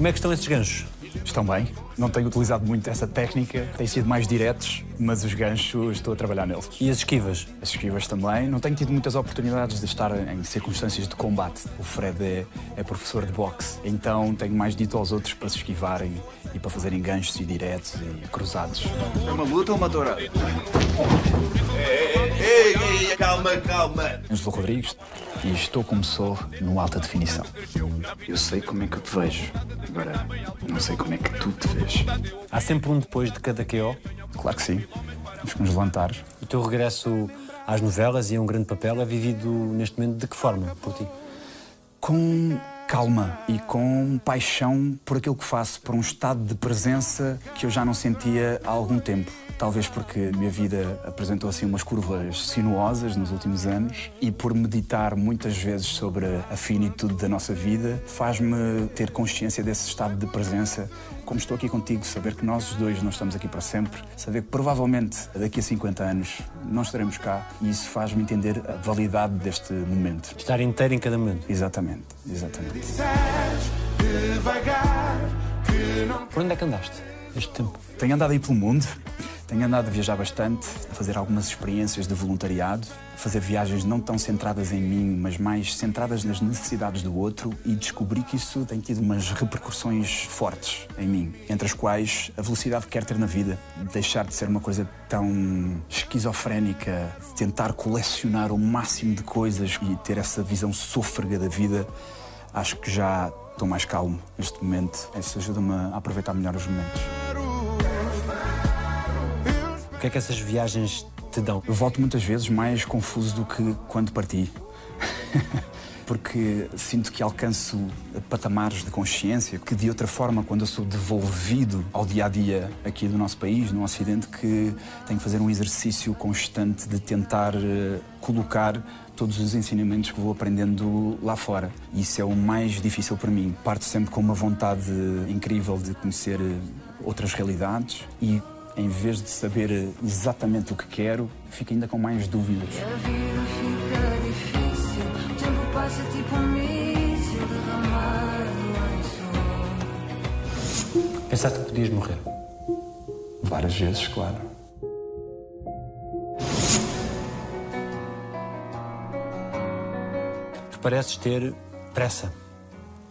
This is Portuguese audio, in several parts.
Como é que estão esses ganchos? Estão bem. Não tenho utilizado muito essa técnica, têm sido mais diretos, mas os ganchos estou a trabalhar neles. E as esquivas? As esquivas também. Não tenho tido muitas oportunidades de estar em circunstâncias de combate. O Fred é, é professor de boxe, então tenho mais dito aos outros para se esquivarem e para fazerem ganchos e diretos e cruzados. É uma luta ou uma tourada? Ei, ei, calma, calma. Ângelo Rodrigues e estou como sou no alta definição. Eu sei como é que eu te vejo, agora não sei como é que tu te vês. Há sempre um depois de cada QO. Claro que sim. Temos que nos levantar. O teu regresso às novelas e a um grande papel é vivido neste momento de que forma por ti? Com calma e com paixão por aquilo que faço, por um estado de presença que eu já não sentia há algum tempo. Talvez porque a minha vida apresentou assim umas curvas sinuosas nos últimos anos e por meditar muitas vezes sobre a finitude da nossa vida, faz-me ter consciência desse estado de presença. Como estou aqui contigo, saber que nós os dois não estamos aqui para sempre, saber que provavelmente daqui a 50 anos não estaremos cá e isso faz-me entender a validade deste momento. Estar inteiro em cada momento. Exatamente, exatamente. Por onde é que andaste este tempo? Tenho andado aí pelo mundo, tenho andado a viajar bastante, a fazer algumas experiências de voluntariado, a fazer viagens não tão centradas em mim, mas mais centradas nas necessidades do outro e descobri que isso tem tido umas repercussões fortes em mim, entre as quais a velocidade que quero ter na vida, deixar de ser uma coisa tão esquizofrénica, tentar colecionar o máximo de coisas e ter essa visão sôfrega da vida, acho que já estou mais calmo neste momento. Isso ajuda-me a aproveitar melhor os momentos. Que é que essas viagens te dão? Eu volto muitas vezes mais confuso do que quando parti. Porque sinto que alcanço patamares de consciência que, de outra forma, quando eu sou devolvido ao dia a dia aqui do nosso país, no Ocidente, que tenho que fazer um exercício constante de tentar eh, colocar todos os ensinamentos que vou aprendendo lá fora. Isso é o mais difícil para mim. Parto sempre com uma vontade incrível de conhecer eh, outras realidades e em vez de saber eh, exatamente o que quero, fico ainda com mais dúvidas. A vida fica difícil, o tempo passa tipo um míssil derramado em sol. Pensaste que podias morrer? Várias vezes, claro. Tu pareces ter pressa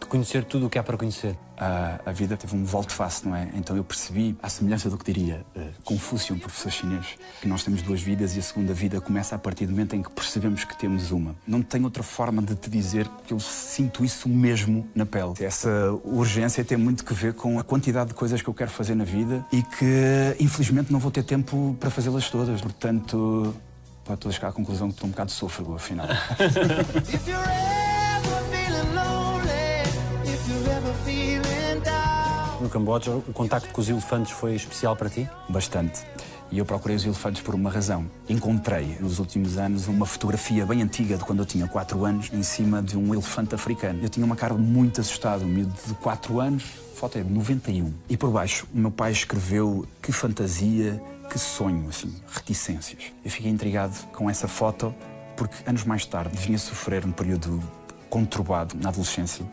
conhecer tudo o que há para conhecer. A, a vida teve um volte-face, não é? Então eu percebi, à semelhança do que diria eh, Confúcio, um professor chinês, que nós temos duas vidas e a segunda vida começa a partir do momento em que percebemos que temos uma. Não tenho outra forma de te dizer que eu sinto isso mesmo na pele. Essa urgência tem muito que ver com a quantidade de coisas que eu quero fazer na vida e que, infelizmente, não vou ter tempo para fazê-las todas. Portanto, pá, estou a chegar à conclusão que estou um bocado sôfrego, afinal. No Camboja, o contacto com os elefantes foi especial para ti? Bastante. E eu procurei os elefantes por uma razão. Encontrei, nos últimos anos, uma fotografia bem antiga de quando eu tinha 4 anos, em cima de um elefante africano. Eu tinha uma cara muito assustada, um miúdo de 4 anos, foto é de 91. E por baixo, o meu pai escreveu que fantasia, que sonho, assim, reticências. Eu fiquei intrigado com essa foto, porque anos mais tarde vinha sofrer um período conturbado na adolescência,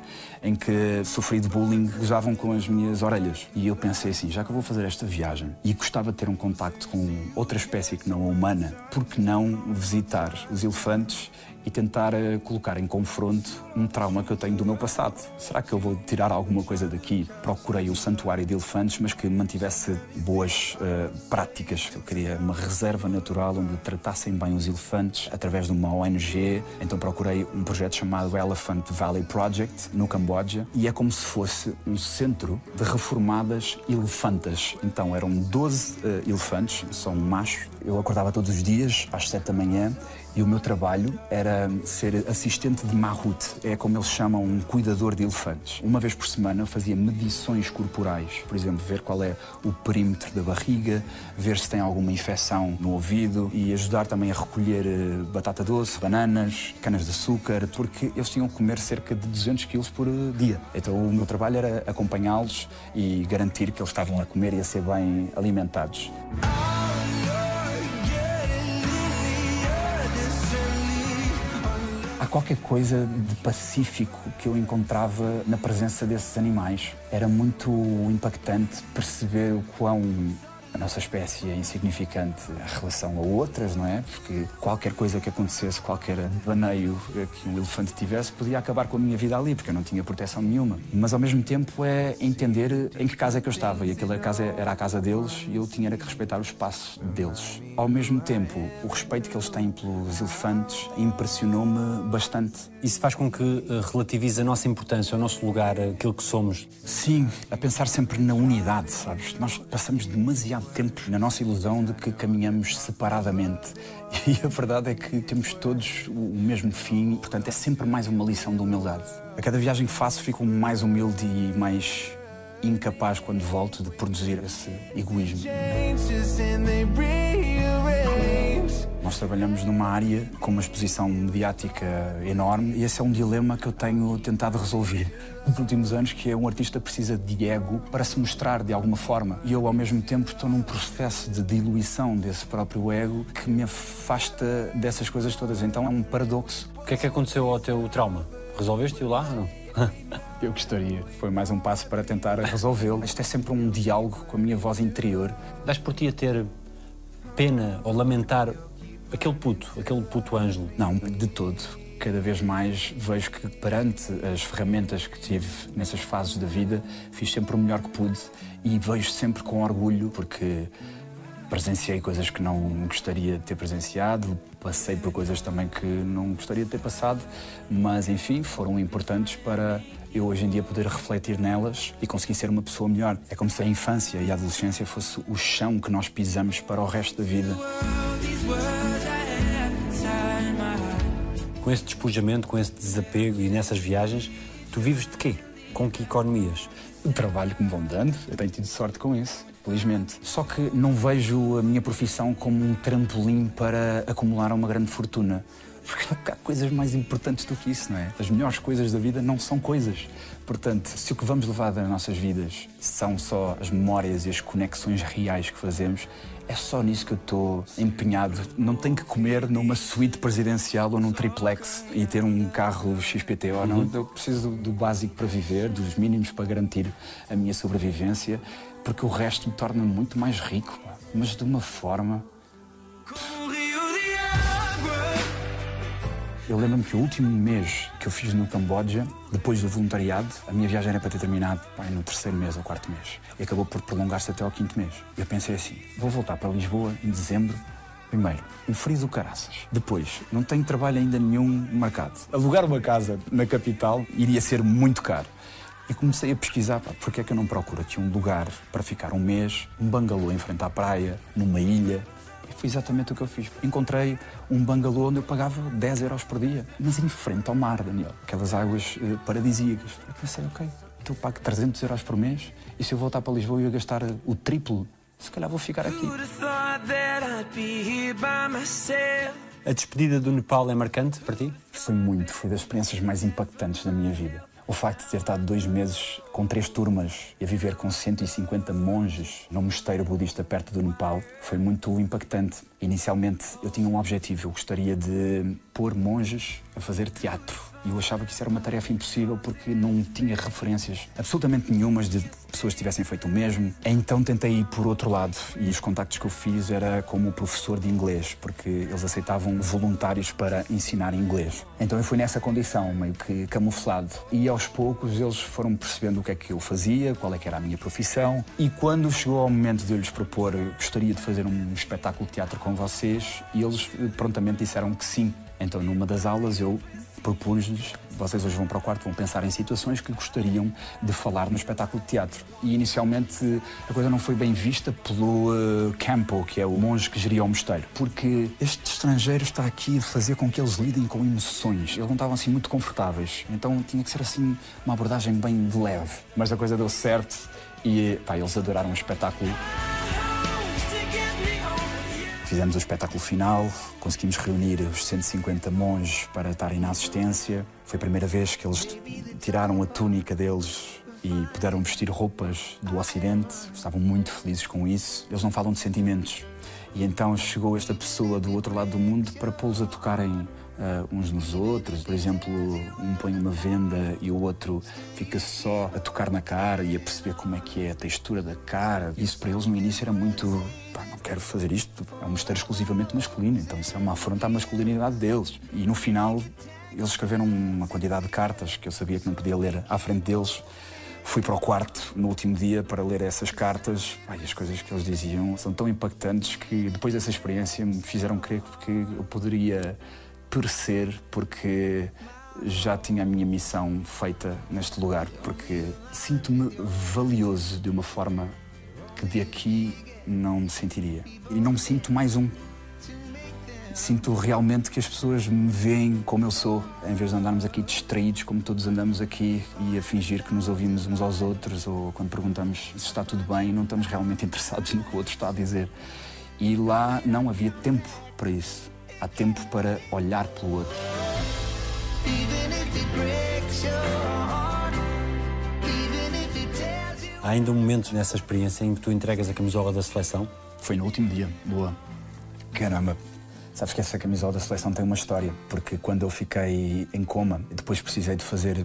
em que sofri de bullying, gozavam com as minhas orelhas. E eu pensei assim, já que eu vou fazer esta viagem e gostava de ter um contacto com outra espécie que não a humana, por que não visitar os elefantes e tentar eh, colocar em confronto um trauma que eu tenho do meu passado? Será que eu vou tirar alguma coisa daqui? Procurei um santuário de elefantes, mas que mantivesse boas eh, práticas. Eu queria uma reserva natural onde tratassem bem os elefantes através de uma ONG. Então procurei um projeto chamado Elephant Valley Project no Camboja e é como se fosse um centro de reformadas elefantas. Então eram 12 eh, elefantes, são machos. Eu acordava todos os dias às 7 da manhã E o meu trabalho era ser assistente de Mahut, é como eles chamam um cuidador de elefantes. Uma vez por semana fazia medições corporais, por exemplo, ver qual é o perímetro da barriga, ver se tem alguma infecção no ouvido e ajudar também a recolher eh, batata doce, bananas, canas de açúcar, porque eles tinham que comer cerca de 200 quilos por eh, dia. Então o meu trabalho era acompanhá-los e garantir que eles estavam a comer e a ser bem alimentados. Há qualquer coisa de pacífico que eu encontrava na presença desses animais. Era muito impactante perceber o quão a nossa espécie é insignificante em relação a outras, não é? Porque qualquer coisa que acontecesse, qualquer baneio que um elefante tivesse, podia acabar com a minha vida ali, porque eu não tinha proteção nenhuma. Mas ao mesmo tempo é entender em que casa é que eu estava. E aquela casa era a casa deles e eu tinha que respeitar o espaço deles. Ao mesmo tempo, o respeito que eles têm pelos elefantes impressionou-me bastante. Isso faz com que eh, relativize a nossa importância, o nosso lugar, aquilo que somos. Sim, a pensar sempre na unidade, sabes? Nós passamos demasiado tempo na nossa ilusão de que caminhamos separadamente. E a verdade é que temos todos o mesmo fim, portanto é sempre mais uma lição de humildade. A cada viagem que faço fico mais humilde e mais incapaz quando volto de produzir esse egoísmo. Nós trabalhamos numa área com uma exposição mediática enorme e esse é um dilema que eu tenho tentado resolver nos últimos anos, que é um artista precisa de ego para se mostrar de alguma forma. E eu, ao mesmo tempo, estou num processo de diluição desse próprio ego que me afasta dessas coisas todas. Então é um paradoxo. O que é que aconteceu ao teu trauma? Resolveste-o lá ou não? Eu gostaria. Foi mais um passo para tentar resolvê-lo. Isto é sempre um diálogo com a minha voz interior. Dás por ti a ter pena ou lamentar aquele puto, aquele puto Ângelo? Não, de todo. Cada vez mais vejo que perante as ferramentas que tive nessas fases da vida, fiz sempre o melhor que pude e vejo sempre com orgulho porque presenciei coisas que não gostaria de ter presenciado, passei por coisas também que não gostaria de ter passado, mas enfim, foram importantes para eu hoje em dia poder refletir nelas e conseguir ser uma pessoa melhor. É como se a infância e a adolescência fosse o chão que nós pisamos para o resto da vida. Com esse despojamento, com esse desapego e nessas viagens, tu vives de quê? Com que economias? O trabalho que me vão dando, eu tenho tido sorte com isso, felizmente. Só que não vejo a minha profissão como um trampolim para acumular uma grande fortuna. Porque há coisas mais importantes do que isso, não é? As melhores coisas da vida não são coisas. Portanto, se o que vamos levar das nossas vidas são só as memórias e as conexões reais que fazemos, é só nisso que eu estou empenhado. Não tenho que comer numa suíte presidencial ou num triplex e ter um carro XPTO. Não, eu preciso do básico para viver, dos mínimos para garantir a minha sobrevivência, porque o resto me torna muito mais rico, mas de uma forma. Eu lembro-me que o último mês que eu fiz no Camboja, depois do voluntariado, a minha viagem era para ter terminado pá, no terceiro mês ou quarto mês. E acabou por prolongar-se até ao quinto mês. Eu pensei assim: vou voltar para Lisboa em dezembro. Primeiro, um frio do caraças. Depois, não tenho trabalho ainda nenhum marcado. Alugar uma casa na capital iria ser muito caro. E comecei a pesquisar, pá, porque é que eu não procuro aqui um lugar para ficar um mês, um bangalô em frente à praia, numa ilha, e foi exatamente o que eu fiz. Encontrei um bangalô onde eu pagava 10 euros por dia, mas em frente ao mar, Daniel. Aquelas águas eh, paradisíacas. Eu pensei, ok, então eu pago 300 euros por mês e se eu voltar para Lisboa e eu gastar o triplo, se calhar vou ficar aqui. A despedida do Nepal é marcante para ti? Foi muito, foi das experiências mais impactantes da minha vida. O facto de ter estado dois meses com três turmas e a viver com 150 monges num mosteiro budista perto do Nepal foi muito impactante. Inicialmente eu tinha um objetivo, eu gostaria de pôr monges a fazer teatro. E eu achava que isso era uma tarefa impossível porque não tinha referências absolutamente nenhumas de pessoas que tivessem feito o mesmo. Então tentei ir por outro lado e os contactos que eu fiz era como professor de inglês, porque eles aceitavam voluntários para ensinar inglês. Então eu fui nessa condição, meio que camuflado. E aos poucos eles foram percebendo o que é que eu fazia, qual é que era a minha profissão. E quando chegou ao momento de eu lhes propor, gostaria de fazer um espetáculo de teatro com vocês, e eles eh, prontamente disseram que sim. Então numa das aulas eu propus-lhes vocês hoje vão para o quarto, vão pensar em situações que gostariam de falar no espetáculo de teatro. E inicialmente a coisa não foi bem vista pelo uh, Campo, que é o monge que geria o mosteiro, porque este estrangeiro está aqui a fazer com que eles lidem com emoções. Eles não estavam assim muito confortáveis, então tinha que ser assim uma abordagem bem de leve. Mas a coisa deu certo e pá, eles adoraram o espetáculo. Fizemos o espetáculo final, conseguimos reunir os 150 monges para estarem na assistência. Foi a primeira vez que eles tiraram a túnica deles e puderam vestir roupas do Ocidente. Estavam muito felizes com isso. Eles não falam de sentimentos. E então chegou esta pessoa do outro lado do mundo para pô-los a tocarem Uh, uns nos outros. Por exemplo, um põe uma venda e o outro fica só a tocar na cara e a perceber como é que é a textura da cara. Isso para eles no início era muito. Quero fazer isto. É um mistério exclusivamente masculino, então isso é uma afronta à masculinidade deles. E no final, eles escreveram uma quantidade de cartas que eu sabia que não podia ler à frente deles. Fui para o quarto no último dia para ler essas cartas. Ai, as coisas que eles diziam são tão impactantes que depois dessa experiência me fizeram crer que eu poderia torcer porque já tinha a minha missão feita neste lugar, porque sinto-me valioso de uma forma que de aqui não me sentiria. E não me sinto mais um. Sinto realmente que as pessoas me veem como eu sou, em vez de andarmos aqui distraídos como todos andamos aqui e a fingir que nos ouvimos uns aos outros ou quando perguntamos se está tudo bem, não estamos realmente interessados no que o outro está a dizer. E lá não havia tempo para isso. Há tempo para olhar pelo outro. Há ainda um momento nessa experiência em que tu entregas a camisola da seleção. Foi no último dia, boa. Caramba. Sabes que essa camisola da seleção tem uma história, porque quando eu fiquei em coma, depois precisei de fazer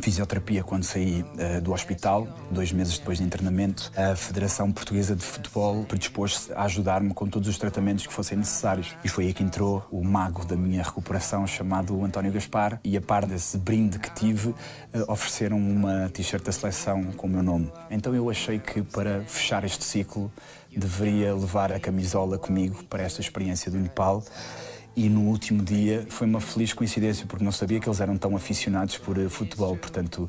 fisioterapia quando saí uh, do hospital, dois meses depois de internamento. A Federação Portuguesa de Futebol predispôs-se a ajudar-me com todos os tratamentos que fossem necessários. E foi aí que entrou o mago da minha recuperação, chamado António Gaspar, e a par desse brinde que tive, uh, ofereceram uma t-shirt da seleção com o meu nome. Então eu achei que para fechar este ciclo deveria levar a camisola comigo para esta experiência do Nepal e no último dia foi uma feliz coincidência porque não sabia que eles eram tão aficionados por uh, futebol, portanto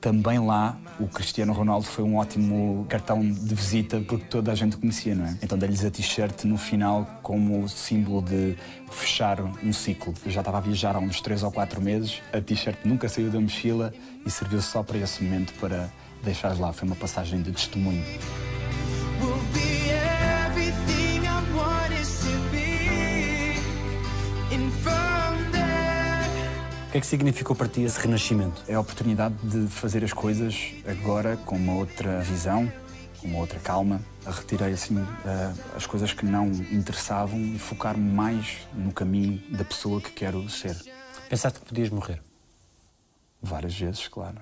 também lá o Cristiano Ronaldo foi um ótimo cartão de visita porque toda a gente o conhecia, não é? Então dei-lhes a t-shirt no final como símbolo de fechar um ciclo. Eu já estava a viajar há uns 3 ou 4 meses, a t-shirt nunca saiu da mochila e serviu só para esse momento para deixar lá. Foi uma passagem de testemunho. Que é que significou para ti esse renascimento? É a oportunidade de fazer as coisas agora com uma outra visão, com uma outra calma. Retirei assim eh, as coisas que não interessavam e focar-me mais no caminho da pessoa que quero ser. Pensaste que podias morrer? Várias vezes, claro.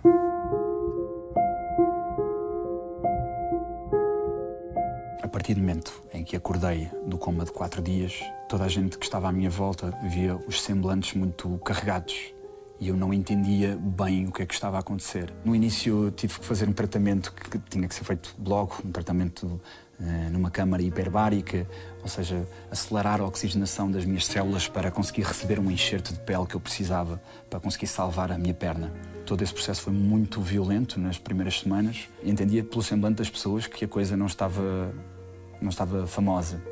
A partir do momento em que acordei do coma de quatro dias, toda a gente que estava à minha volta via os semblantes muito carregados e eu não entendia bem o que é que estava a acontecer. No início tive que fazer um tratamento que tinha que ser feito logo, um tratamento eh, numa câmara hiperbárica, ou seja, acelerar a oxigenação das minhas células para conseguir receber um enxerto de pele que eu precisava para conseguir salvar a minha perna. Todo esse processo foi muito violento nas primeiras semanas. Entendia pelo semblante das pessoas que a coisa não estava, não estava famosa.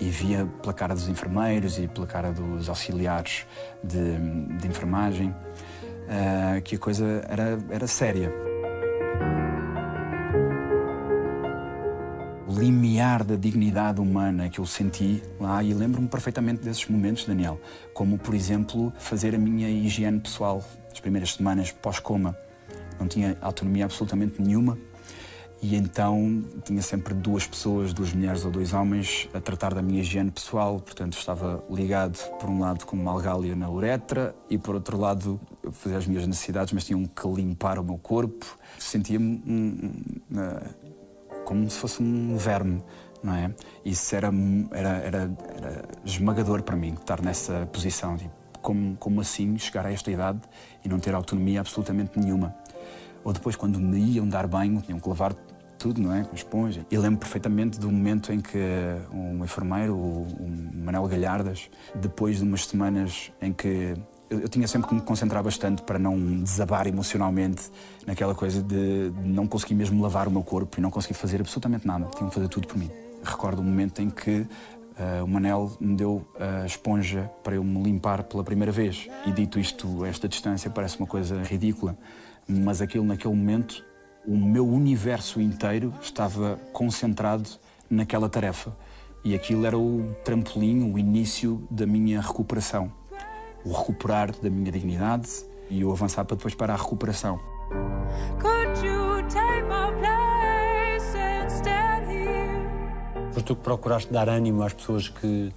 E via pela cara dos enfermeiros e pela cara dos auxiliares de, de enfermagem ah, que a coisa era, era séria. O limiar da dignidade humana que eu senti lá, e lembro-me perfeitamente desses momentos, Daniel, como, por exemplo, fazer a minha higiene pessoal as primeiras semanas pós-coma. Não tinha autonomia absolutamente nenhuma e então tinha sempre duas pessoas, duas mulheres ou dois homens, a tratar da minha higiene pessoal. Portanto, estava ligado, por um lado, com uma algália na uretra e, por outro lado, fazia as minhas necessidades, mas tinham que limpar o meu corpo. Sentia-me hum, hum, eh, como se fosse um verme, não é? Isso era, era, era, era esmagador para mim, estar nessa posição. Tipo, como, como assim chegar a esta idade e não ter autonomia absolutamente nenhuma? Ou depois, quando me iam dar banho, tinham que lavar tudo, não é? Com esponja. E lembro perfeitamente do momento em que um enfermeiro, o, Manuel Galhardas, depois de umas semanas em que eu, tinha sempre que me concentrar bastante para não desabar emocionalmente naquela coisa de não conseguir mesmo lavar o meu corpo e não conseguir fazer absolutamente nada. Tinha que fazer tudo por mim. Recordo o momento em que eh, o Manel me deu a esponja para eu me limpar pela primeira vez. E dito isto, esta distância parece uma coisa ridícula, mas aquilo naquele momento, o meu universo inteiro estava concentrado naquela tarefa. E aquilo era o trampolim, o início da minha recuperação. O recuperar da minha dignidade e o avançar para depois para a recuperação. Could you take my place instead here? Foste tu que procuraste dar ânimo às pessoas que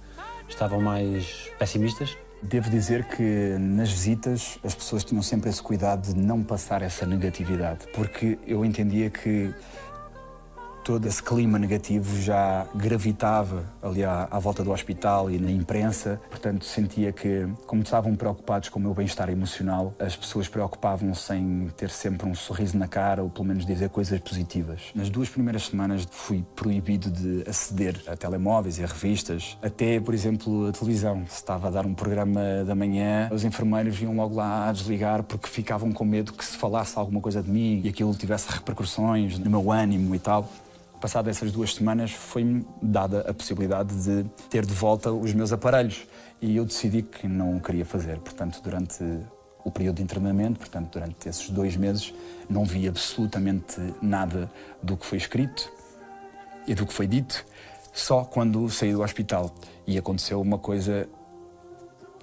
estavam mais pessimistas? Devo dizer que nas visitas as pessoas tinham sempre esse cuidado de não passar essa negatividade, porque eu entendia que todo esse clima negativo já gravitava ali à, à volta do hospital e na imprensa, portanto sentia que, como estavam preocupados com o meu bem-estar emocional, as pessoas preocupavam-se em ter sempre um sorriso na cara ou pelo menos dizer coisas positivas. Nas duas primeiras semanas fui proibido de aceder a telemóveis e a revistas, até, por exemplo, a televisão. Se estava a dar um programa da manhã, os enfermeiros vinham logo lá a desligar porque ficavam com medo que se falasse alguma coisa de mim e aquilo tivesse repercussões no meu ânimo e tal. Passado essas duas semanas, foi-me dada a possibilidade de ter de volta os meus aparelhos. E eu decidi que não o queria fazer. Portanto, durante o período de internamento, portanto, durante esses dois meses, não vi absolutamente nada do que foi escrito e do que foi dito, só quando saí do hospital. E aconteceu uma coisa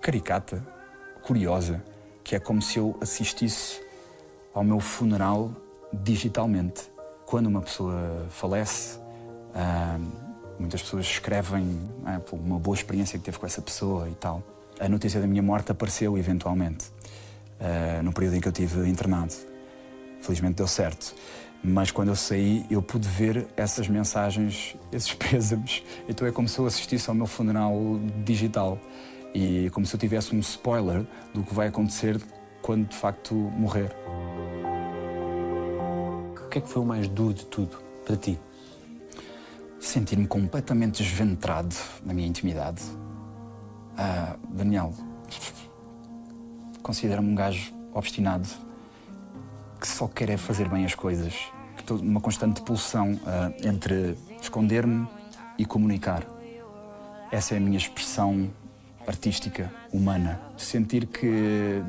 caricata, curiosa, que é como se eu assistisse ao meu funeral digitalmente. Quando uma pessoa falece, muitas pessoas escrevem pô, uma boa experiência que teve com essa pessoa e tal. A notícia da minha morte apareceu eventualmente, ah, no período em que eu tive internado. Felizmente deu certo. Mas quando eu saí, eu pude ver essas mensagens, esses pêsames. Então é como se eu assistisse ao meu funeral digital. E como se eu tivesse um spoiler do que vai acontecer quando de facto morrer. Que é que foi o mais duro de tudo para ti? sentir-me completamente desventrado na minha intimidade. Ah, Daniel, considera-me um gajo obstinado que só quer é fazer bem as coisas. Que estou numa constante pulsão ah, entre esconder-me e comunicar. Essa é a minha expressão artística, humana. Sentir que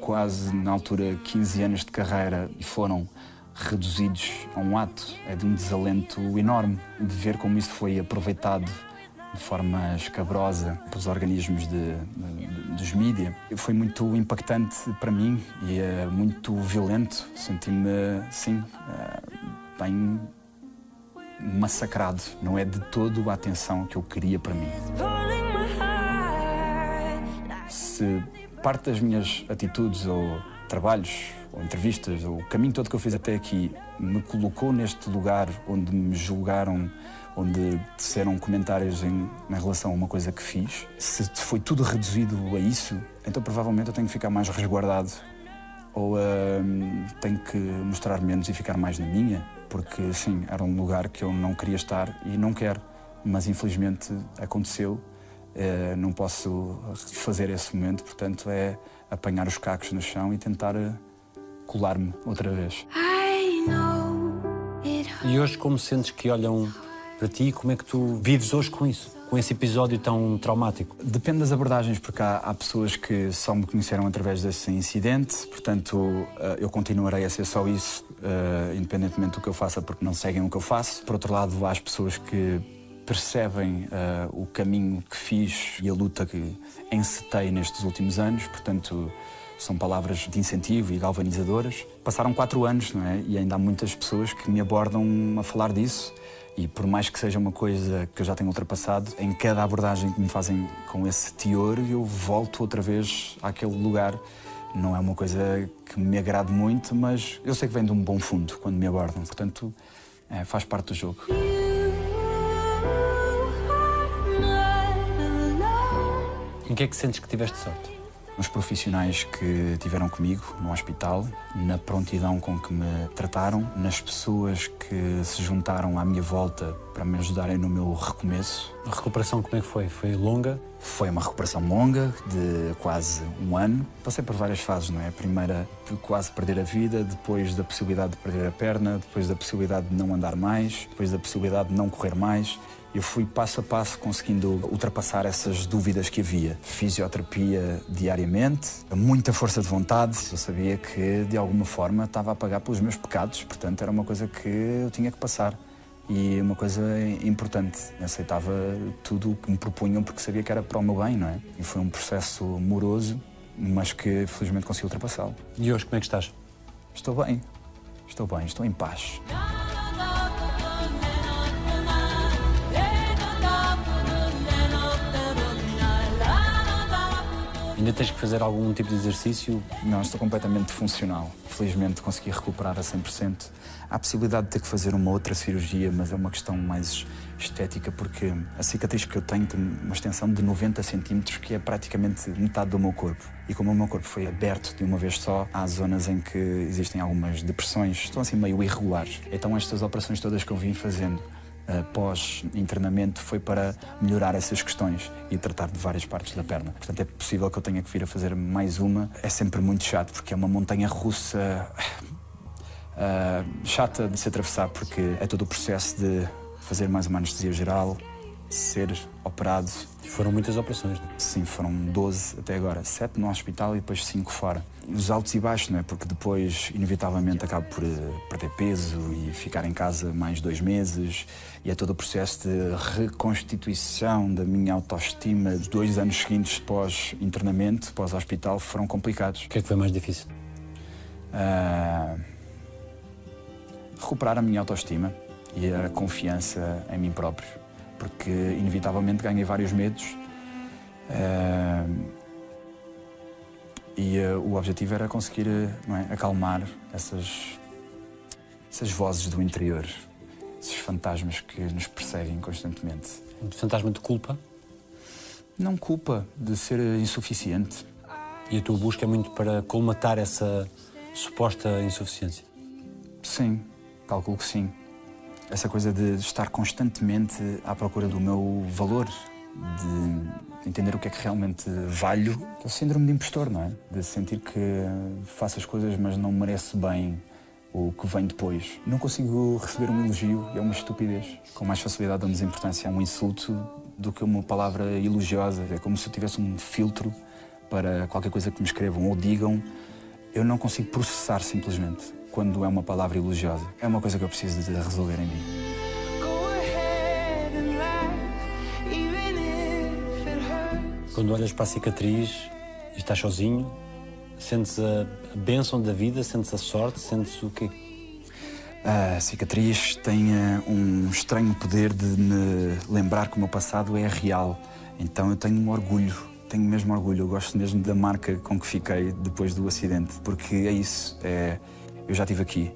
quase na altura 15 anos de carreira foram reduzidos a um ato é de um desalento enorme de ver como isso foi aproveitado de forma escabrosa pelos organismos de, de- dos mídia. Foi muito impactante para mim e é muito violento. Senti-me, sim, eh, bem massacrado. Não é de todo a atenção que eu queria para mim. Se parte das minhas atitudes ou trabalhos ou entrevistas ou o caminho todo que eu fiz até aqui me colocou neste lugar onde me julgaram, onde disseram comentários em, em relação a uma coisa que fiz, se foi tudo reduzido a isso, então provavelmente eu tenho que ficar mais resguardado ou hum, tenho que mostrar menos e ficar mais na minha, porque sim, era um lugar que eu não queria estar e não quero, mas infelizmente aconteceu. Eh, não posso fazer esse momento, portanto é apanhar os cacos no chão e tentar eh, colar-me outra vez. E hoje, como sentes que olham para ti, como é que tu vives hoje com isso? Com esse episódio tão traumático? Depende das abordagens, porque há, há pessoas que só me conheceram através desse incidente, portanto eh, eu continuarei a ser só isso, eh, independentemente do que eu faça, porque não seguem o que eu faço. Por outro lado, há as pessoas que percebem eh, o caminho que fiz e a luta que encetei nestes últimos anos, portanto são palavras de incentivo e galvanizadoras. Passaram quatro anos, não é? E ainda há muitas pessoas que me abordam a falar disso. E por mais que seja uma coisa que eu já tenho ultrapassado, em cada abordagem que me fazem com esse teor, eu volto outra vez àquele lugar. Não é uma coisa que me agrade muito, mas eu sei que vem de um bom fundo quando me abordam. Portanto, é, faz parte do jogo. Em que é que sentes que tiveste sorte? nos profissionais que tiveram comigo no hospital, na prontidão com que me trataram, nas pessoas que se juntaram à minha volta para me ajudarem no meu recomeço. A recuperação como é que foi? Foi longa? Foi uma recuperação longa, de quase um ano. Passei por várias fases, não é? A primeira de quase perder a vida, depois da possibilidade de perder a perna, depois da possibilidade de não andar mais, depois da possibilidade de não correr mais. Eu fui passo a passo conseguindo ultrapassar essas dúvidas que havia. Fisioterapia diariamente, muita força de vontade. Eu sabia que de alguma forma estava a pagar pelos meus pecados, portanto era uma coisa que eu tinha que passar. E uma coisa importante, aceitava tudo o que me propunham porque sabia que era para o meu bem, não é? E foi um processo moroso, mas que felizmente consegui ultrapassá-lo. E hoje como é que estás? Estou bem, estou bem, estou em paz. Ainda tens que fazer algum tipo de exercício? Não, estou completamente funcional. Felizmente consegui recuperar a 100%. Há a possibilidade de ter que fazer uma outra cirurgia, mas é uma questão mais estética, porque a cicatriz que eu tenho tem uma extensão de 90 centímetros, que é praticamente metade do meu corpo. E como o meu corpo foi aberto de uma vez só, há zonas em que existem algumas depressões, estão assim meio irregulares. Então estas operações todas que eu vim fazendo pós-internamento foi para melhorar essas questões e tratar de várias partes da perna. Portanto, é possível que eu tenha que vir a fazer mais uma. É sempre muito chato, porque é uma montanha russa uh, chata de se atravessar, porque é todo o processo de fazer mais uma anestesia geral, ser operado. Foram muitas operações, não é? Sim, foram 12 até agora, 7 no hospital e depois 5 fora. Os altos e baixos, não é? Porque depois, inevitavelmente, acabo por eh, perder peso e ficar em casa mais dois meses. E é todo o processo de reconstituição da minha autoestima. Os dois anos seguintes pós-internamento, pós-hospital, foram complicados. O que é que foi mais difícil? Ah, recuperar a minha autoestima e a confiança em mim próprio, porque inevitavelmente ganhei vários medos ah, e ah, o objetivo era conseguir não é, acalmar essas, essas vozes do interior, esses fantasmas que nos perseguem constantemente. Um fantasma de culpa? Não culpa de ser insuficiente. E a tua busca é muito para colmatar essa suposta insuficiência? Sim, calculo que sim. Essa coisa de estar constantemente à procura do meu valor, de entender o que é que realmente valho. É o síndrome de impostor, não é? De sentir que faço as coisas, mas não mereço bem o que vem depois. Não consigo receber um elogio, é uma estupidez. Com mais facilidade damos importância a um insulto do que uma palavra elogiosa. É como se eu tivesse um filtro para qualquer coisa que me escrevam ou digam. Eu não consigo processar simplesmente quando é uma palavra elogiosa. É uma coisa que eu preciso de resolver em mim. Quando olhas para a cicatriz e estás sozinho, sentes a bênção da vida, sentes a sorte, sentes o quê? A cicatriz tem eh, um estranho poder de me lembrar que o meu passado é real. Então eu tenho um orgulho, tenho mesmo orgulho. Eu gosto mesmo da marca com que fiquei depois do acidente, porque é isso. É, eu já estive aqui.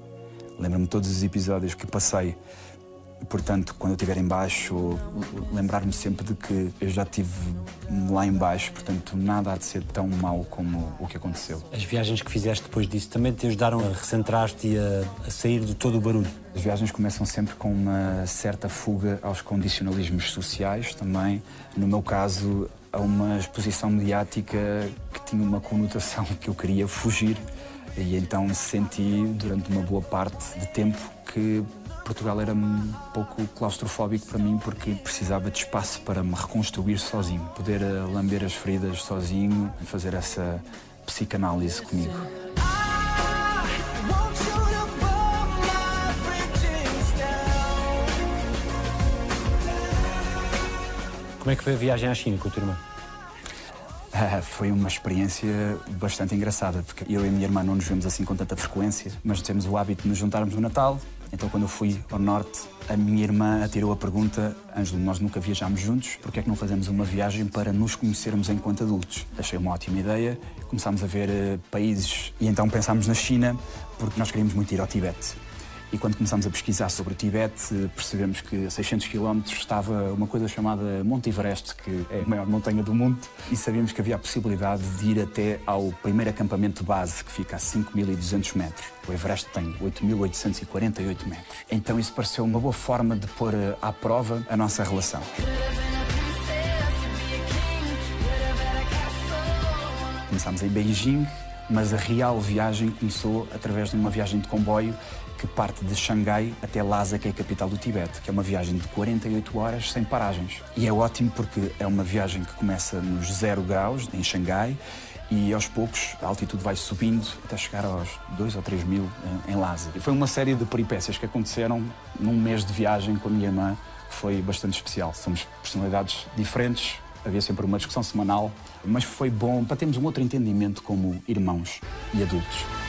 Lembro-me todos os episódios que passei. E, portanto, quando eu estiver em baixo, lembrar-me sempre de que eu já estive lá em baixo. Portanto, nada há de ser tão mau como o que aconteceu. As viagens que fizeste depois disso também te ajudaram a recentrar-te e a, a sair de todo o barulho? As viagens começam sempre com uma certa fuga aos condicionalismos sociais, também, no meu caso, a uma exposição mediática que tinha uma conotação que eu queria fugir. E então senti, durante uma boa parte de tempo, que Portugal era um pouco claustrofóbico para mim porque precisava de espaço para me reconstruir sozinho, poder eh, lamber as feridas sozinho, fazer essa psicanálise comigo. Como é que foi a viagem à China com a tua irmã? Ah, foi uma experiência bastante engraçada, porque eu e a minha irmã não nos vemos assim com tanta frequência, mas temos o hábito de nos juntarmos no Natal. Então, quando eu fui ao Norte, a minha irmã atirou a pergunta: Ângelo, nós nunca viajámos juntos, porque é que não fazemos uma viagem para nos conhecermos enquanto adultos? Achei uma ótima ideia, começámos a ver eh, países e então pensámos na China, porque nós queríamos muito ir ao Tibete. E quando começámos a pesquisar sobre o Tibete, percebemos que a 600 km estava uma coisa chamada Monte Everest, que é a maior montanha do mundo, e sabíamos que havia a possibilidade de ir até ao primeiro acampamento base, que fica a 5.200 metros. O Everest tem 8.848 metros. Então isso pareceu uma boa forma de pôr eh, à prova a nossa relação. Começámos em Beijing, mas a real viagem começou através de uma viagem de comboio que parte de Xangai até Lhasa, que é a capital do Tibete, que é uma viagem de 48 horas sem paragens. E é ótimo porque é uma viagem que começa nos 0 graus, em Xangai, e aos poucos a altitude vai subindo até chegar aos 2 ou 3 mil eh, em Lhasa. E foi uma série de peripécias que aconteceram num mês de viagem com a minha irmã, que foi bastante especial. Somos personalidades diferentes, havia sempre uma discussão semanal, mas foi bom para termos um outro entendimento como irmãos e adultos.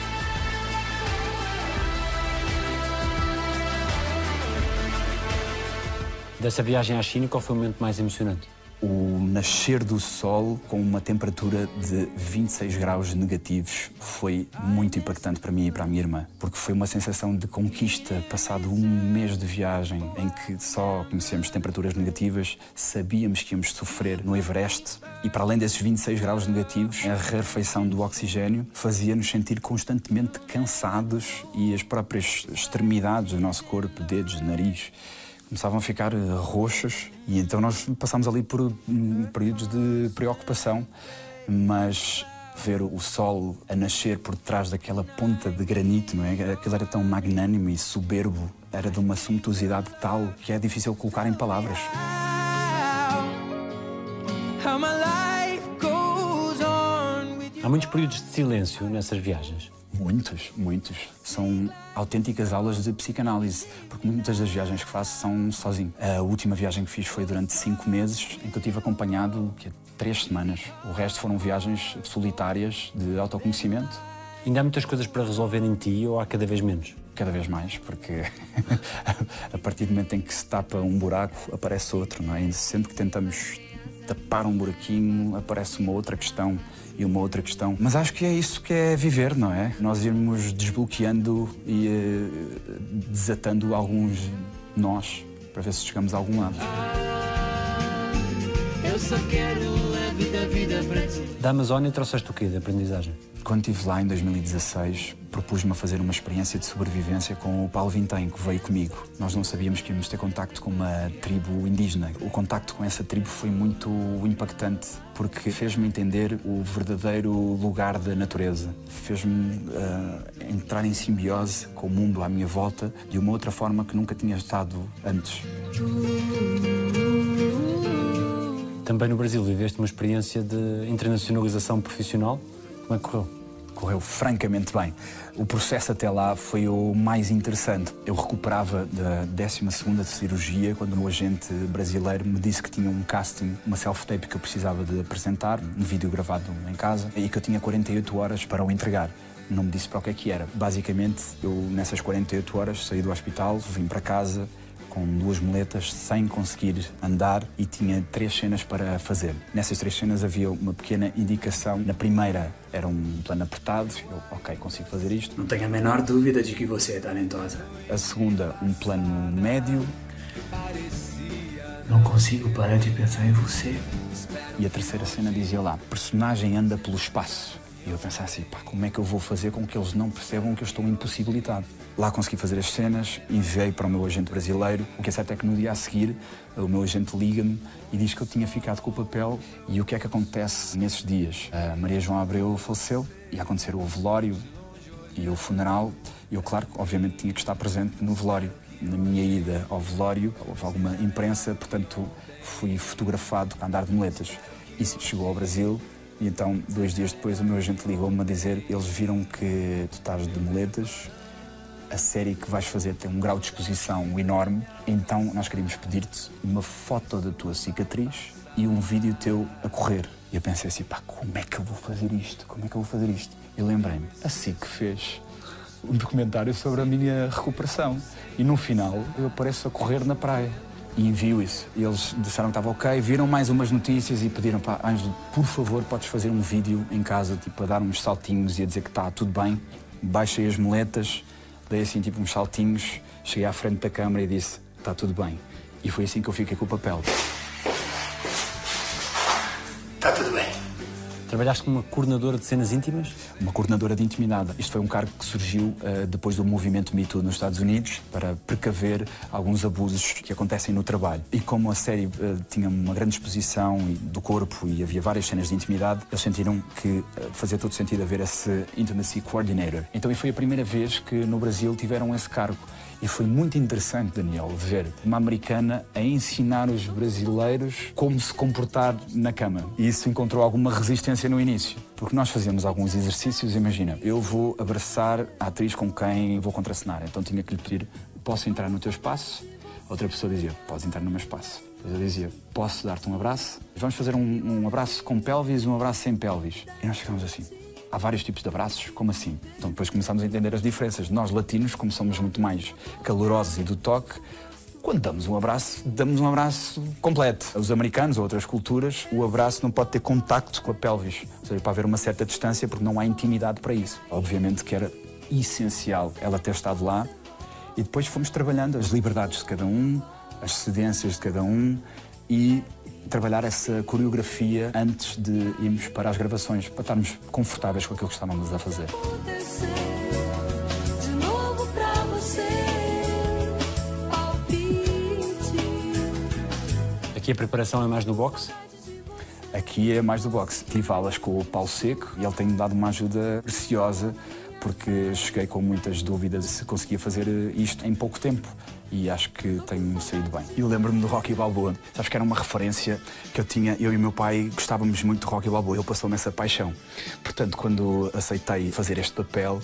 Dessa viagem à China, qual foi o momento mais emocionante? O nascer do sol com uma temperatura de 26 graus negativos foi muito impactante para mim e para a minha irmã, porque foi uma sensação de conquista passado um mês de viagem em que só conhecemos temperaturas negativas, sabíamos que íamos sofrer no Everest e para além desses 26 graus negativos, a rarefeição do oxigênio fazia-nos sentir constantemente cansados e as próprias extremidades do nosso corpo, dedos, nariz, começavam a ficar eh, roxos e então nós passámos ali por hum, períodos de preocupação, mas ver o sol a nascer por trás daquela ponta de granito, não é? Aquilo era tão magnânimo e soberbo, era de uma sumptuosidade tal que é difícil colocar em palavras. Há muitos períodos de silêncio nessas viagens. Muitos, muitos. São autênticas aulas de psicanálise, porque muitas das viagens que faço são sozinho. A última viagem que fiz foi durante cinco meses, em que eu tive acompanhado que três semanas. O resto foram viagens solitárias de autoconhecimento, Ainda há muitas coisas para resolver em ti ou há cada vez menos? cada vez mais, porque a partir do momento em que se tapa um buraco, aparece outro, não é? E sempre que tentamos tapar um buraquinho, aparece uma outra questão e uma outra questão. Mas acho que é isso que é viver, não é? Nós irmos desbloqueando e eh, desatando alguns nós para ver se chegamos a algum lado. Eu só quero a vida, a vida para ti. Da Amazónia trouxeste o quê de aprendizagem? Quando estive lá em 2016, propus-me a fazer uma experiência de sobrevivência com o Paulo Vintém, que veio comigo. Nós não sabíamos que íamos ter contacto com uma tribo indígena. O contacto com essa tribo foi muito impactante, porque fez-me entender o verdadeiro lugar da natureza. Fez-me ah, entrar em simbiose com o mundo à minha volta de uma outra forma que nunca tinha estado antes. Também no Brasil viveste uma experiência de internacionalização profissional. Como é que correu? correu francamente bem. O processo até lá foi o mais interessante. Eu recuperava da 12ª de cirurgia quando um agente brasileiro me disse que tinha um casting, uma self-tape que eu precisava de apresentar, um vídeo gravado em casa, e que eu tinha 48 horas para o entregar. Não me disse para o que é que era. Basicamente, eu nessas 48 horas saí do hospital, vim para casa, com duas muletas, sem conseguir andar e tinha três cenas para fazer. Nessas três cenas havia uma pequena indicação. Na primeira era um plano apertado, eu, ok, consigo fazer isto. Não tenho a menor dúvida de que você é talentosa. A segunda, um plano médio. Não consigo parar de pensar em você. E a terceira cena dizia lá, personagem anda pelo espaço. E eu pensava assim, pá, como é que eu vou fazer com que eles não percebam que eu estou impossibilitado? Lá consegui fazer as cenas, enviei para o meu agente brasileiro. O que é certo é que no dia a seguir, o meu agente liga-me e diz que eu tinha ficado com o papel. E o que é que acontece nesses dias? A Maria João Abreu faleceu, ia acontecer o velório e o funeral. Eu, claro, obviamente tinha que estar presente no velório. Na minha ida ao velório, houve alguma imprensa, portanto fui fotografado a andar de muletas. Isso chegou ao Brasil e então, dois dias depois, o meu agente ligou-me a dizer eles viram que tu estás de muletas, a série que vais fazer tem um grau de exposição enorme, então nós queríamos pedir-te uma foto da tua cicatriz e um vídeo teu a correr. E eu pensei assim, pá, como é que eu vou fazer isto? Como é que eu vou fazer isto? E lembrei-me, a SIC fez um documentário sobre a minha recuperação. E no final eu apareço a correr na praia. E envio isso. E eles disseram que estava ok, viram mais umas notícias e pediram para Ângelo, por favor, podes fazer um vídeo em casa, tipo, a dar uns saltinhos e a dizer que está tudo bem. Baixei as moletas, Dei assim tipo uns saltinhos, cheguei à frente da câmara e disse: Está tudo bem. E foi assim que eu fiquei com o papel. Tá tudo bem. Trabalhaste como uma coordenadora de cenas íntimas? Uma coordenadora de intimidade. Isto foi um cargo que surgiu eh, depois do movimento Me Too nos Estados Unidos para precaver alguns abusos que acontecem no trabalho. E como a série eh, tinha uma grande exposição do corpo e havia várias cenas de intimidade, eles sentiram que eh, fazia todo sentido haver esse Intimacy Coordinator. Então foi a primeira vez que no Brasil tiveram esse cargo. E foi muito interessante, Daniel, ver uma americana a ensinar os brasileiros como se comportar na cama. E isso encontrou alguma resistência no início. Porque nós fazíamos alguns exercícios, imagina, eu vou abraçar a atriz com quem vou contracenar. Então tinha que lhe pedir, posso entrar no teu espaço? Outra pessoa dizia, podes entrar no meu espaço. Eu dizia, posso dar-te um abraço? Vamos fazer um, um abraço com pelvis e um abraço sem pelvis. E nós ficámos assim. Há vários tipos de abraços, como assim? Então depois começámos a entender as diferenças. Nós, latinos, como somos muito mais calorosos e do toque, quando damos um abraço, damos um abraço completo. Os americanos ou outras culturas, o abraço não pode ter contacto com a pelvis. Ou seja, para haver uma certa distância, porque não há intimidade para isso. Obviamente que era essencial ela ter estado lá. E depois fomos trabalhando as liberdades de cada um, as cedências de cada um e trabalhar essa coreografia antes de irmos para as gravações, para estarmos confortáveis com aquilo que estávamos a fazer. Aqui a preparação é mais no boxe? Aqui é mais do boxe. Tive aulas com o Paulo Seco e ele tem-me dado uma ajuda preciosa porque cheguei com muitas dúvidas se conseguia fazer isto em pouco tempo e acho que tem saído bem. Eu lembro-me do Rocky Balboa. Sabes que era uma referência que eu tinha, eu e o meu pai gostávamos muito de Rocky Balboa. Ele passou-me essa paixão. Portanto, quando aceitei fazer este papel,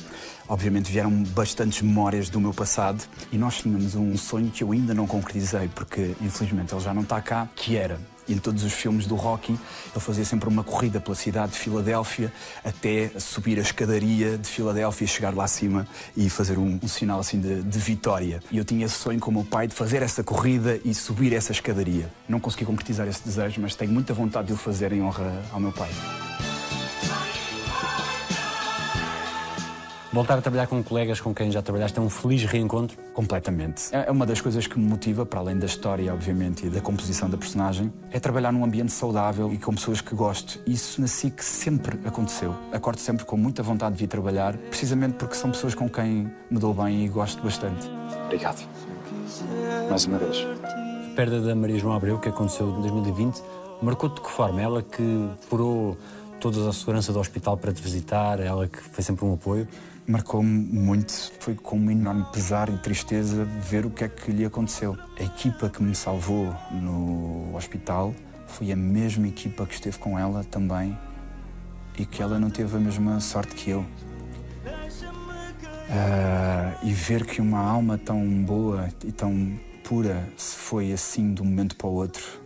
obviamente vieram bastantes memórias do meu passado e nós tínhamos um sonho que eu ainda não concretizei porque infelizmente ele já não está cá, que era em todos os filmes do Rocky, ele fazia sempre uma corrida pela cidade de Filadélfia até subir a escadaria de Filadélfia, chegar lá acima e fazer um, um sinal assim de, de vitória. E eu tinha esse sonho com o meu pai de fazer essa corrida e subir essa escadaria. Não consegui concretizar esse desejo, mas tenho muita vontade de o fazer em honra ao meu pai. Voltar a trabalhar com colegas com quem já trabalhaste é um feliz reencontro? Completamente. É é uma das coisas que me motiva, para além da história, obviamente, e da composição da personagem, é trabalhar num ambiente saudável e com pessoas que gosto. Isso na SIC sempre aconteceu. Acordo sempre com muita vontade de vir trabalhar, precisamente porque são pessoas com quem me dou bem e gosto bastante. Obrigado. Mais uma vez. A perda da Maria João Abreu, que aconteceu em 2020, marcou-te de que forma? Ela que furou toda a segurança do hospital para te visitar, ela que foi sempre um apoio. Marcou-me muito. Foi com um enorme pesar e tristeza ver o que é que lhe aconteceu. A equipa que me salvou no hospital foi a mesma equipa que esteve com ela também e que ela não teve a mesma sorte que eu. Ah, e ver que uma alma tão boa e tão pura se foi assim de um momento para o outro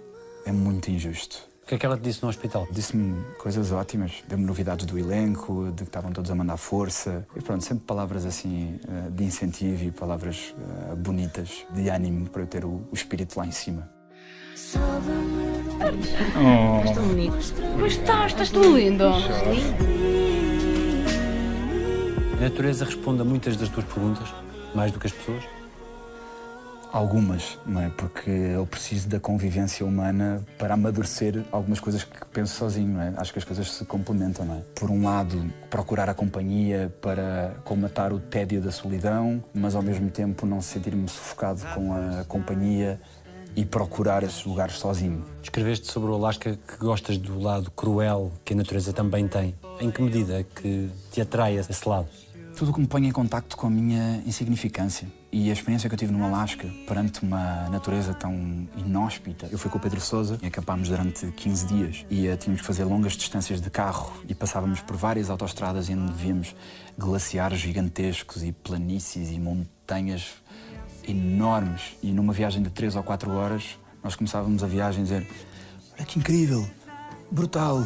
é muito injusto. O que é que ela te disse no hospital? Disse-me coisas ótimas, deu-me novidades do elenco, de que estavam todos a mandar força. E pronto, sempre palavras assim eh, de incentivo e palavras eh, bonitas, de ânimo para eu ter o, espírito lá em cima. Pois estás, estás tão lindo. A natureza responde a muitas das tuas perguntas, mais do que as pessoas? Algumas, não é? Porque eu preciso da convivência humana para amadurecer algumas coisas que penso sozinho, não é? Acho que as coisas se complementam, não é? Por um lado, procurar a companhia para colmatar o tédio da solidão, mas ao mesmo tempo não sentir-me sufocado com a companhia e procurar esses lugares sozinho. Escreveste sobre o Alasca que gostas do lado cruel que a natureza também tem. Em que medida é que te atrai esse lado? Tudo o que me põe em contacto com a minha insignificância. E a experiência que eu tive no Alasca, perante uma natureza tão inóspita. Eu fui com o Pedro Sousa e acampámos durante 15 dias. E eh, tínhamos que fazer longas distâncias de carro e passávamos por várias autoestradas onde víamos glaciares gigantescos e planícies e montanhas enormes. E numa viagem de 3 ou 4 horas, nós começávamos a viagem a dizer: Olha que incrível, brutal,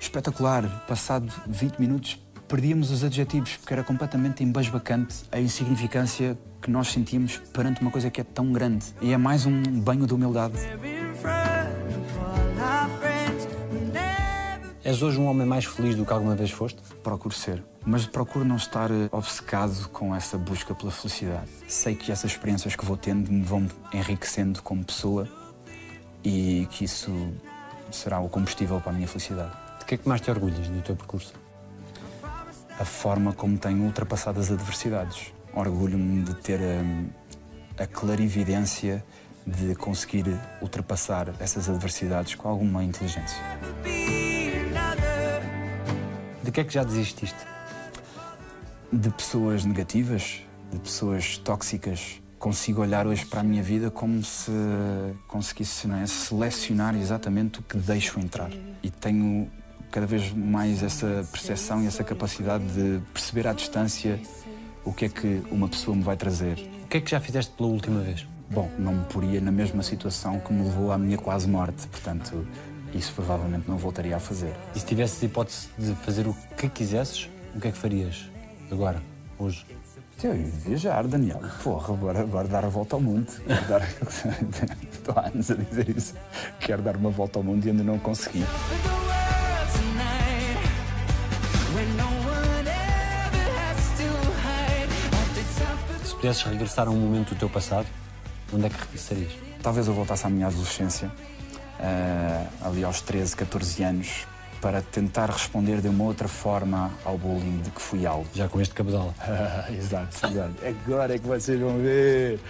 espetacular. Passado 20 minutos, perdíamos os adjetivos, porque era completamente embasbacante a insignificância que nós sentíamos perante uma coisa que é tão grande. E é mais um banho de humildade. És hoje um homem mais feliz do que alguma vez foste? Procuro ser, mas procuro não estar eh, obcecado com essa busca pela felicidade. Sei que essas experiências que vou tendo me vão enriquecendo como pessoa e que isso será o combustível para a minha felicidade. De que é que mais te orgulhas do teu percurso? A forma como tenho ultrapassado as adversidades. Orgulho-me de ter hum, a clarividência de conseguir ultrapassar essas adversidades com alguma inteligência. De que é que já desististe? de pessoas negativas, de pessoas tóxicas. Consigo olhar hoje para a minha vida como se conseguisse é, selecionar exatamente o que deixo entrar. E tenho cada vez mais essa percepção e essa capacidade de perceber à distância o que é que uma pessoa me vai trazer. O que é que já fizeste pela última vez? Bom, não me poria na mesma situação que me levou à minha quase morte, portanto, isso provavelmente não voltaria a fazer. E se tivesses a hipótese de fazer o que quisesses, o que é que farias? Agora, hoje. Eu ia viajar, Daniel. Porra, bora, bora dar a volta ao mundo. Quero dar... Estou há anos a dizer isso. Quero dar uma volta ao mundo e ainda não consegui. Pudesses regressar a um momento do teu passado, onde é que regressarias? Talvez eu voltasse à minha adolescência, eh, ali aos 13, 14 anos, para tentar responder de uma outra forma ao bullying de que fui alvo. Já com este cabedal. exato, exato. Agora é que vocês vão ver.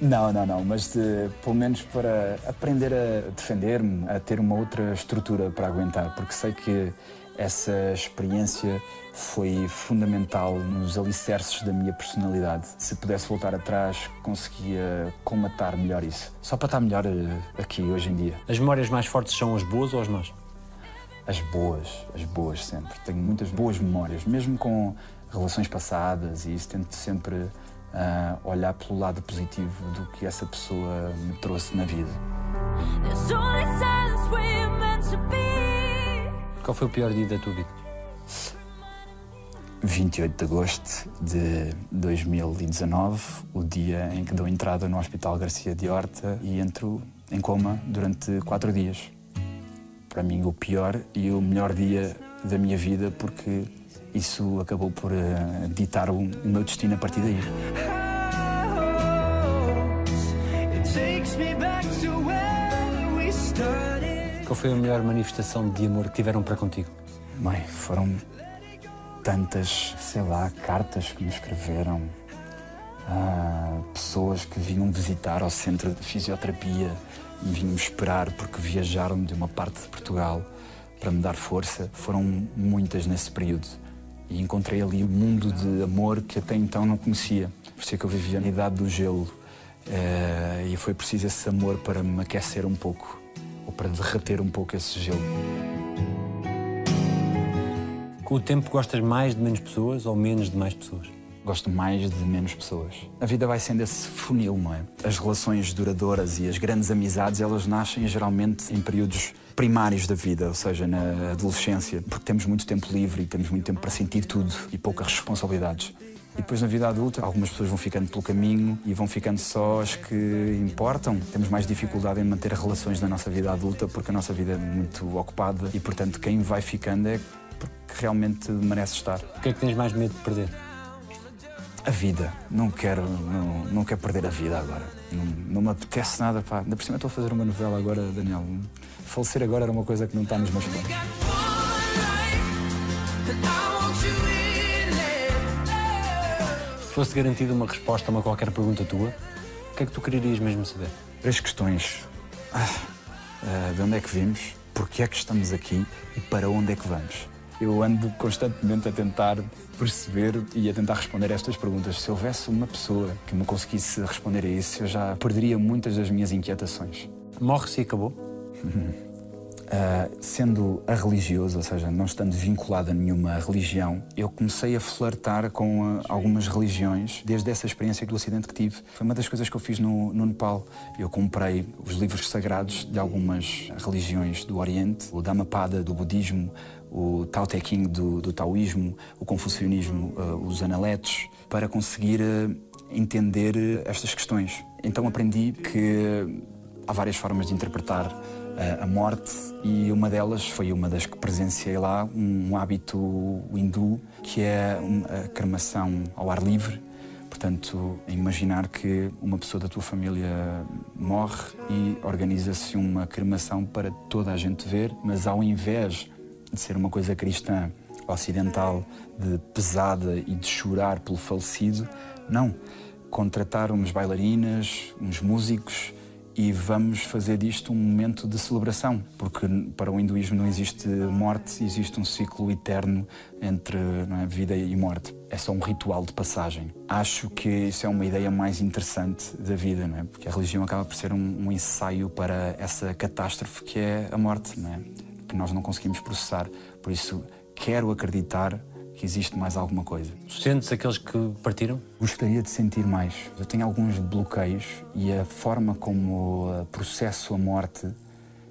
Não, não, não, mas de- pelo menos para aprender a defender-me, a ter uma outra estrutura para aguentar, porque sei que essa experiência foi fundamental nos alicerces da minha personalidade. Se pudesse voltar atrás, conseguia colmatar melhor isso. Só para estar melhor eh, aqui hoje em dia. As memórias mais fortes são as boas ou as más? As boas, as boas sempre. Tenho muitas boas memórias, mesmo com relações passadas e isso tento sempre ah, olhar pelo lado positivo do que essa pessoa me trouxe na vida. Qual foi o pior dia da tua vida? 28 de agosto de 2019, o dia em que dou entrada no Hospital Garcia de Horta e entro em coma durante quatro dias. Para mim, o pior e o melhor dia da minha vida, porque isso acabou por eh, ditar o meu destino a partir daí. Qual foi a melhor manifestação de amor que tiveram para contigo? Bem, foram tantas, sei lá, cartas que me escreveram, ah, pessoas que vinham visitar ao centro de fisioterapia, me vinham esperar porque viajaram de uma parte de Portugal para me dar força. Foram muitas nesse período. E encontrei ali um mundo de amor que até então não conhecia. Por isso é que eu vivia na idade do gelo. Eh, e foi preciso esse amor para me aquecer um pouco, ou para derreter um pouco esse gelo. Com o tempo gostas mais de menos pessoas ou menos de mais pessoas? Gosto mais de menos pessoas. A vida vai sendo esse funil, não é? As relações duradouras e as grandes amizades, elas nascem geralmente em períodos primários da vida, ou seja, na adolescência, porque temos muito tempo livre e temos muito tempo para sentir tudo e poucas responsabilidades. E depois na vida adulta, algumas pessoas vão ficando pelo caminho e vão ficando só as que importam. Temos mais dificuldade em manter relações na nossa vida adulta porque a nossa vida é muito ocupada e, portanto, quem vai ficando é porque realmente merece estar. O que é que tens mais medo de perder? A vida. Não quero, não, não quero perder a vida agora. Não, não me apetece nada, pá. Ainda por cima estou a fazer uma novela agora, Daniel. Falecer agora era uma coisa que não está nos meus planos. Fosse garantida uma resposta a uma qualquer pergunta tua, o que é que tu quererias mesmo saber? Três questões. Ah, ah, de onde é que vimos? Porquê é que estamos aqui? E para onde é que vamos? Eu ando constantemente a tentar perceber e a tentar responder a estas perguntas. Se houvesse uma pessoa que me conseguisse responder a isso, eu já perderia muitas das minhas inquietações. Morre-se e acabou? Uh, sendo a religioso, ou seja, não estando vinculado a nenhuma religião, eu comecei a flertar com uh, algumas religiões desde essa experiência do acidente que tive. Foi uma das coisas que eu fiz no, no Nepal. Eu comprei os livros sagrados de algumas religiões do Oriente, o Dhammapada do budismo, o Tao Te Ching do, do taoísmo, o confucionismo, uh, os analetos, para conseguir entender estas questões. Então aprendi que há várias formas de interpretar a, morte e uma delas foi uma das que presenciei lá, um hábito hindu que é um- a cremação ao ar livre. Portanto, imaginar que uma pessoa da tua família morre e organiza-se uma cremação para toda a gente ver, mas ao invés de ser uma coisa cristã ocidental, de pesada e de chorar pelo falecido, não. Contratar umas bailarinas, uns músicos e vamos fazer disto um momento de celebração, porque para o hinduísmo não existe morte, existe um ciclo eterno entre é, vida e morte. É só um ritual de passagem. Acho que isso é uma ideia mais interessante da vida, não é? porque a religião acaba por ser um, um ensaio para essa catástrofe que é a morte, não é? que nós não conseguimos processar. Por isso, quero acreditar que existe mais alguma coisa. Sentes aqueles que partiram? Gostaria de sentir mais. Eu tenho alguns bloqueios e a forma como uh, processo a morte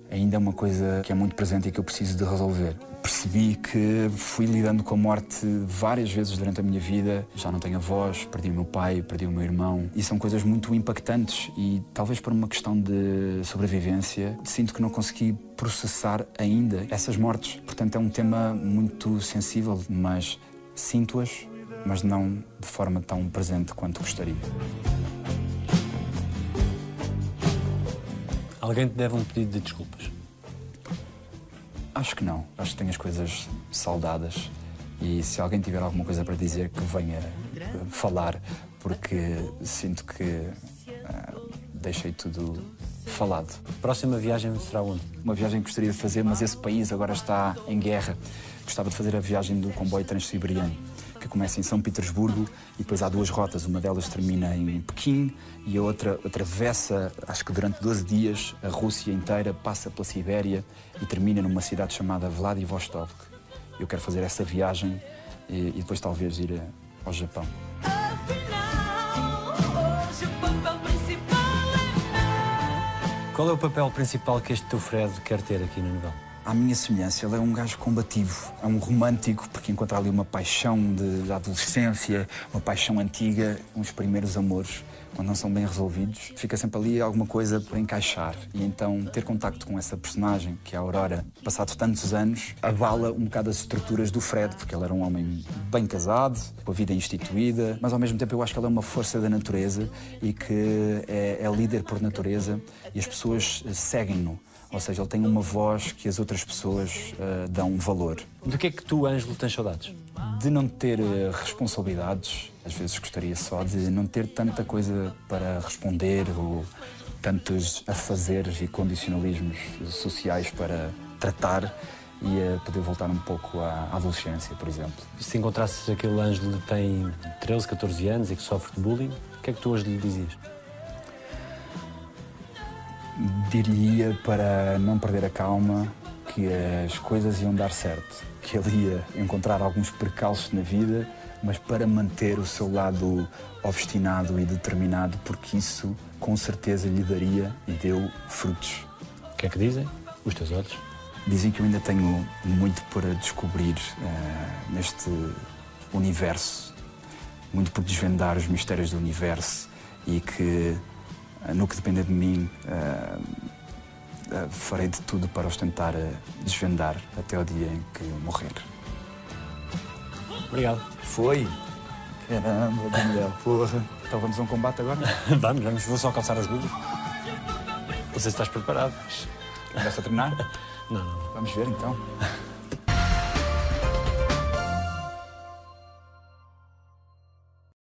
ainda é uma coisa que é muito presente e que eu preciso de resolver. Percebi que fui lidando com a morte várias vezes durante a minha vida. Já não tenho avós, perdi o meu pai, perdi o meu irmão. E são coisas muito impactantes e talvez por uma questão de sobrevivência, sinto que não consegui processar ainda essas mortes. Portanto, é um tema muito sensível, mas sinto-as, mas não de forma tão presente quanto gostaria. Alguém te deve um pedido de desculpas. Acho que não. Acho que tenho as coisas saudadas. E se alguém tiver alguma coisa para dizer, que venha eh, falar, porque sinto que ah, deixei tudo falado. Próxima viagem será onde? Uma viagem que gostaria de fazer, mas esse país agora está em guerra. Gostava de fazer a viagem do comboio transsiberiano, que começa em São Petersburgo e depois há duas rotas. Uma delas termina em Pequim e a outra atravessa, acho que durante 12 dias, a Rússia inteira, passa pela Sibéria e termina numa cidade chamada Vladivostok. Eu quero fazer essa viagem e, e depois talvez ir eh, ao Japão. Qual é o papel principal que este teu Fred quer ter aqui na novela? À minha semelhança, ele é um gajo combativo, é um romântico, porque encontra ali uma paixão de, da adolescência, uma paixão antiga, uns primeiros amores, quando não são bem resolvidos, fica sempre ali alguma coisa por encaixar. E então ter contacto com essa personagem, que é a Aurora, passado tantos anos, abala um bocado as estruturas do Fred, porque ele era um homem bem casado, com a vida instituída, mas ao mesmo tempo eu acho que ele é uma força da natureza e que é, é líder por natureza e as pessoas seguem-no. Ou seja, ele tem uma voz que as outras pessoas eh, dão valor. Do que é que tu, Ângelo, tens saudades? De não ter eh, responsabilidades, às vezes gostaria só de não ter tanta coisa para responder ou tantos afazeres e condicionalismos sociais para tratar e eh, poder voltar um pouco à adolescência, por exemplo. Se encontrasses aquele Ângelo que tem 13, 14 anos e que sofre de bullying, o que é que tu hoje lhe dizias? Diria para não perder a calma que as coisas iam dar certo, que ele ia encontrar alguns percalços na vida, mas para manter o seu lado obstinado e determinado, porque isso com certeza lhe daria e deu frutos. O que é que dizem? Os teus olhos? Dizem que eu ainda tenho muito para descobrir eh, neste universo, muito por desvendar os mistérios do universo e que, no que depender de mim, eh, eh, farei de tudo para os tentar desvendar até o dia em que morrer. Obrigado. Foi! Caramba, Daniel, porra. Então vamos a um combate agora? vamos, vamos. Vou só calçar as luvas. Não sei se estás preparado. Começa a treinar? Não, não. Vamos ver então.